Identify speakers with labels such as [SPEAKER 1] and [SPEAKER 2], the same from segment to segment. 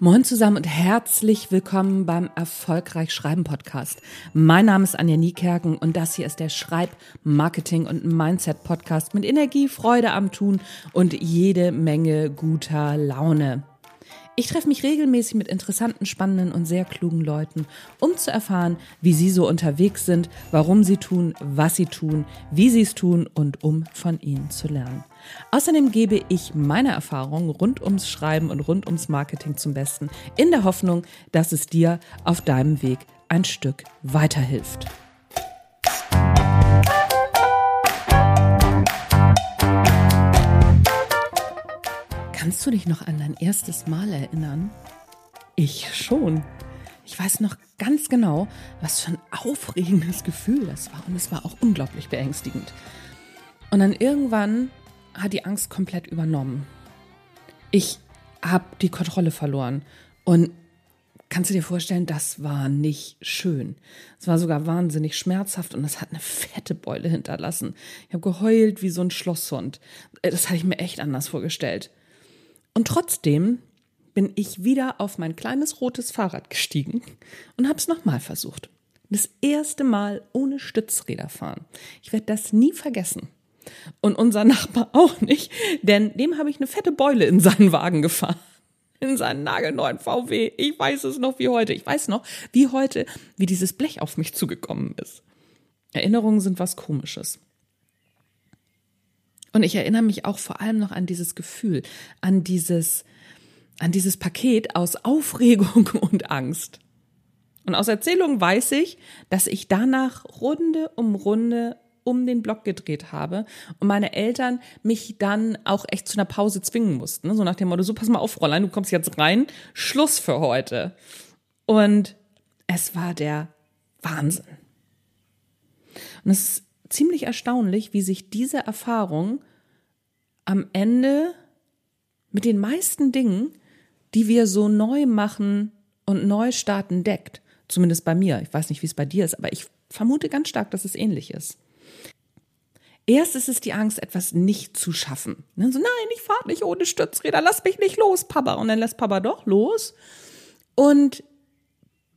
[SPEAKER 1] Moin zusammen und herzlich willkommen beim Erfolgreich Schreiben Podcast. Mein Name ist Anja Niekerken und das hier ist der Schreib-, Marketing- und Mindset-Podcast mit Energie, Freude am Tun und jede Menge guter Laune. Ich treffe mich regelmäßig mit interessanten, spannenden und sehr klugen Leuten, um zu erfahren, wie sie so unterwegs sind, warum sie tun, was sie tun, wie sie es tun und um von ihnen zu lernen. Außerdem gebe ich meine Erfahrungen rund ums Schreiben und rund ums Marketing zum Besten, in der Hoffnung, dass es dir auf deinem Weg ein Stück weiterhilft. Kannst du dich noch an dein erstes Mal erinnern? Ich schon. Ich weiß noch ganz genau, was für ein aufregendes Gefühl das war. Und es war auch unglaublich beängstigend. Und dann irgendwann hat die Angst komplett übernommen. Ich habe die Kontrolle verloren. Und kannst du dir vorstellen, das war nicht schön. Es war sogar wahnsinnig schmerzhaft und das hat eine fette Beule hinterlassen. Ich habe geheult wie so ein Schlosshund. Das hatte ich mir echt anders vorgestellt. Und trotzdem bin ich wieder auf mein kleines rotes Fahrrad gestiegen und habe es nochmal versucht. Das erste Mal ohne Stützräder fahren. Ich werde das nie vergessen. Und unser Nachbar auch nicht, denn dem habe ich eine fette Beule in seinen Wagen gefahren. In seinen nagelneuen VW. Ich weiß es noch wie heute. Ich weiß noch, wie heute, wie dieses Blech auf mich zugekommen ist. Erinnerungen sind was Komisches. Und ich erinnere mich auch vor allem noch an dieses Gefühl, an dieses, an dieses Paket aus Aufregung und Angst. Und aus Erzählungen weiß ich, dass ich danach Runde um Runde um den Block gedreht habe und meine Eltern mich dann auch echt zu einer Pause zwingen mussten. So nach dem Motto, so pass mal auf, Fräulein, du kommst jetzt rein, Schluss für heute. Und es war der Wahnsinn. Und es ist ziemlich erstaunlich, wie sich diese Erfahrung am Ende mit den meisten Dingen, die wir so neu machen und neu starten, deckt. Zumindest bei mir. Ich weiß nicht, wie es bei dir ist, aber ich vermute ganz stark, dass es ähnlich ist. Erst ist es die Angst, etwas nicht zu schaffen. Und dann so, nein, ich fahre nicht ohne Stützräder, lass mich nicht los, Papa. Und dann lässt Papa doch los. Und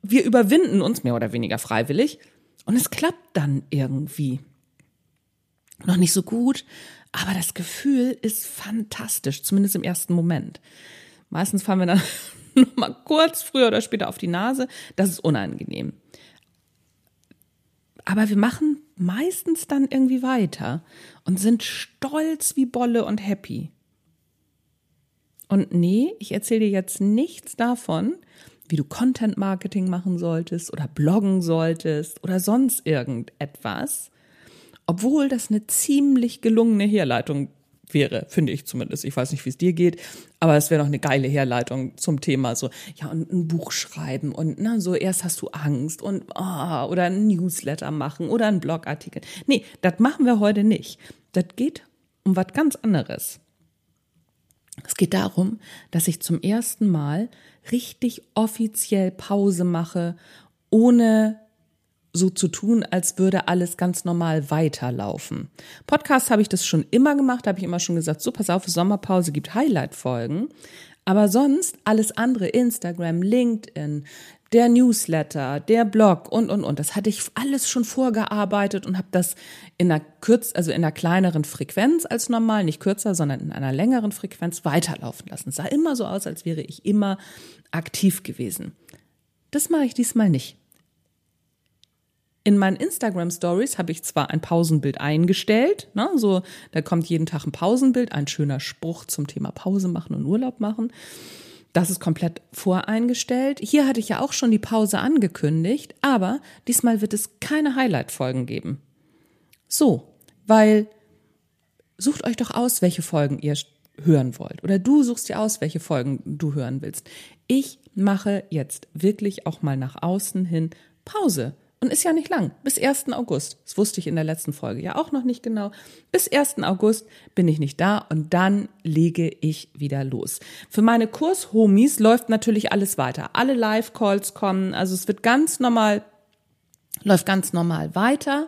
[SPEAKER 1] wir überwinden uns mehr oder weniger freiwillig. Und es klappt dann irgendwie noch nicht so gut, aber das Gefühl ist fantastisch, zumindest im ersten Moment. Meistens fallen wir dann noch mal kurz früher oder später auf die Nase. Das ist unangenehm. Aber wir machen meistens dann irgendwie weiter und sind stolz wie Bolle und happy. Und nee, ich erzähle dir jetzt nichts davon, wie du Content Marketing machen solltest oder bloggen solltest oder sonst irgendetwas, obwohl das eine ziemlich gelungene Herleitung wäre, finde ich zumindest. Ich weiß nicht, wie es dir geht, aber es wäre noch eine geile Herleitung zum Thema so, ja, und ein Buch schreiben und na, so erst hast du Angst und oh, oder ein Newsletter machen oder ein Blogartikel. Nee, das machen wir heute nicht. Das geht um was ganz anderes. Es geht darum, dass ich zum ersten Mal richtig offiziell Pause mache, ohne so zu tun, als würde alles ganz normal weiterlaufen. Podcast habe ich das schon immer gemacht, habe ich immer schon gesagt, so pass auf, Sommerpause gibt Highlight-Folgen. Aber sonst alles andere, Instagram, LinkedIn, der Newsletter, der Blog und, und, und. Das hatte ich alles schon vorgearbeitet und habe das in einer kürz, also in einer kleineren Frequenz als normal, nicht kürzer, sondern in einer längeren Frequenz weiterlaufen lassen. Es sah immer so aus, als wäre ich immer aktiv gewesen. Das mache ich diesmal nicht. In meinen Instagram Stories habe ich zwar ein Pausenbild eingestellt, ne, so da kommt jeden Tag ein Pausenbild, ein schöner Spruch zum Thema Pause machen und Urlaub machen. Das ist komplett voreingestellt. Hier hatte ich ja auch schon die Pause angekündigt, aber diesmal wird es keine Highlight-Folgen geben. So, weil sucht euch doch aus, welche Folgen ihr hören wollt. Oder du suchst dir aus, welche Folgen du hören willst. Ich mache jetzt wirklich auch mal nach außen hin Pause. Und ist ja nicht lang. Bis 1. August. Das wusste ich in der letzten Folge ja auch noch nicht genau. Bis 1. August bin ich nicht da und dann lege ich wieder los. Für meine Kurshomies läuft natürlich alles weiter. Alle Live-Calls kommen. Also es wird ganz normal, läuft ganz normal weiter.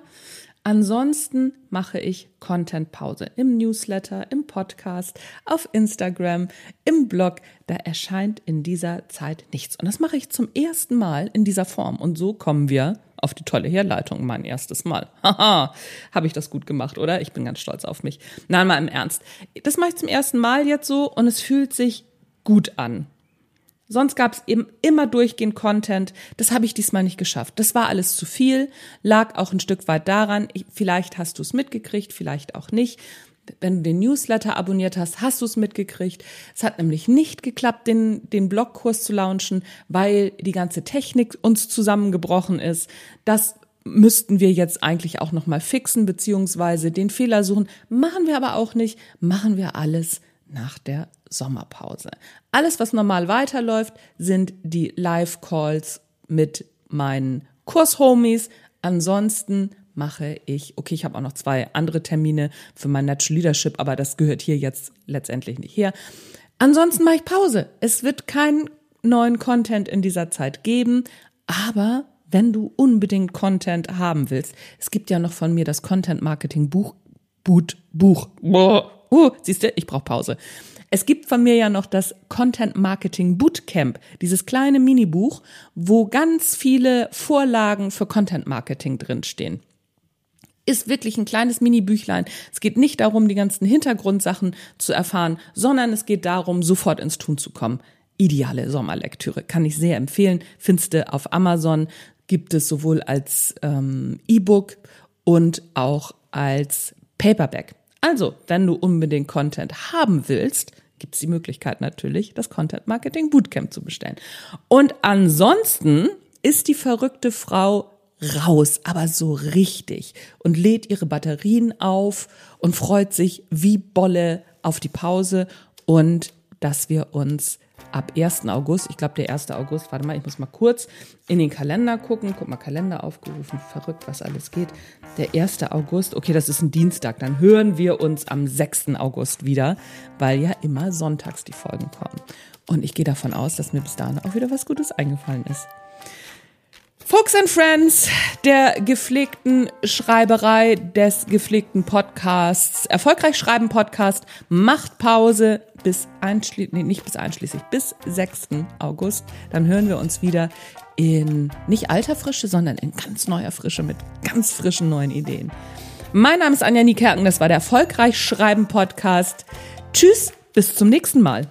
[SPEAKER 1] Ansonsten mache ich Content-Pause im Newsletter, im Podcast, auf Instagram, im Blog. Da erscheint in dieser Zeit nichts. Und das mache ich zum ersten Mal in dieser Form. Und so kommen wir auf die tolle Herleitung, mein erstes Mal. Haha, habe ich das gut gemacht, oder? Ich bin ganz stolz auf mich. Nein, mal im Ernst. Das mache ich zum ersten Mal jetzt so und es fühlt sich gut an. Sonst gab es eben immer durchgehend Content. Das habe ich diesmal nicht geschafft. Das war alles zu viel, lag auch ein Stück weit daran. Ich, vielleicht hast du es mitgekriegt, vielleicht auch nicht. Wenn du den Newsletter abonniert hast, hast du es mitgekriegt. Es hat nämlich nicht geklappt, den, den Blogkurs zu launchen, weil die ganze Technik uns zusammengebrochen ist. Das müssten wir jetzt eigentlich auch nochmal fixen, beziehungsweise den Fehler suchen. Machen wir aber auch nicht. Machen wir alles nach der Sommerpause. Alles, was normal weiterläuft, sind die Live-Calls mit meinen Kurshomies. Ansonsten mache ich, okay, ich habe auch noch zwei andere Termine für mein Natural Leadership, aber das gehört hier jetzt letztendlich nicht her. Ansonsten mache ich Pause. Es wird keinen neuen Content in dieser Zeit geben, aber wenn du unbedingt Content haben willst, es gibt ja noch von mir das Content Marketing Buch, Boot, Buch. Boah. Uh, siehst du, ich brauche Pause. Es gibt von mir ja noch das Content Marketing Bootcamp, dieses kleine Minibuch, wo ganz viele Vorlagen für Content Marketing drinstehen ist wirklich ein kleines Mini-Büchlein. Es geht nicht darum, die ganzen Hintergrundsachen zu erfahren, sondern es geht darum, sofort ins Tun zu kommen. Ideale Sommerlektüre, kann ich sehr empfehlen. Findest du auf Amazon, gibt es sowohl als ähm, E-Book und auch als Paperback. Also, wenn du unbedingt Content haben willst, gibt es die Möglichkeit natürlich, das Content Marketing Bootcamp zu bestellen. Und ansonsten ist die verrückte Frau raus, aber so richtig und lädt ihre Batterien auf und freut sich wie Bolle auf die Pause und dass wir uns ab 1. August, ich glaube der 1. August, warte mal, ich muss mal kurz in den Kalender gucken. Guck mal, Kalender aufgerufen, verrückt, was alles geht. Der 1. August, okay, das ist ein Dienstag, dann hören wir uns am 6. August wieder, weil ja immer sonntags die Folgen kommen. Und ich gehe davon aus, dass mir bis dahin auch wieder was Gutes eingefallen ist. Folks and Friends der gepflegten Schreiberei, des gepflegten Podcasts, erfolgreich schreiben Podcast, macht Pause bis einschließlich, nee, nicht bis einschließlich, bis 6. August. Dann hören wir uns wieder in nicht alter Frische, sondern in ganz neuer Frische mit ganz frischen neuen Ideen. Mein Name ist Anja Niekerken, das war der erfolgreich schreiben Podcast. Tschüss, bis zum nächsten Mal.